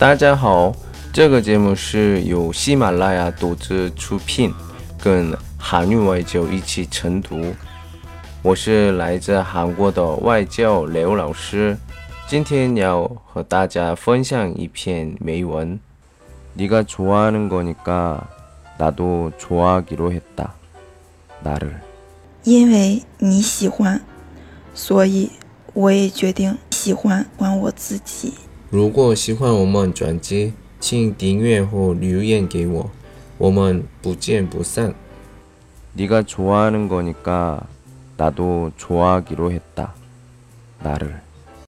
大家好，这个节目是由喜马拉雅独自出品，跟韩语外教一起晨读。我是来自韩国的外教刘老师，今天要和大家分享一篇美文。네가좋아하는거니까나도좋아하기로했다나를因为你喜欢，所以我也决定喜欢管我自己。 如果喜欢我们专辑，请订阅或留言给我，我们不见不散。네가좋아하는거니까나도좋아하기로했다나를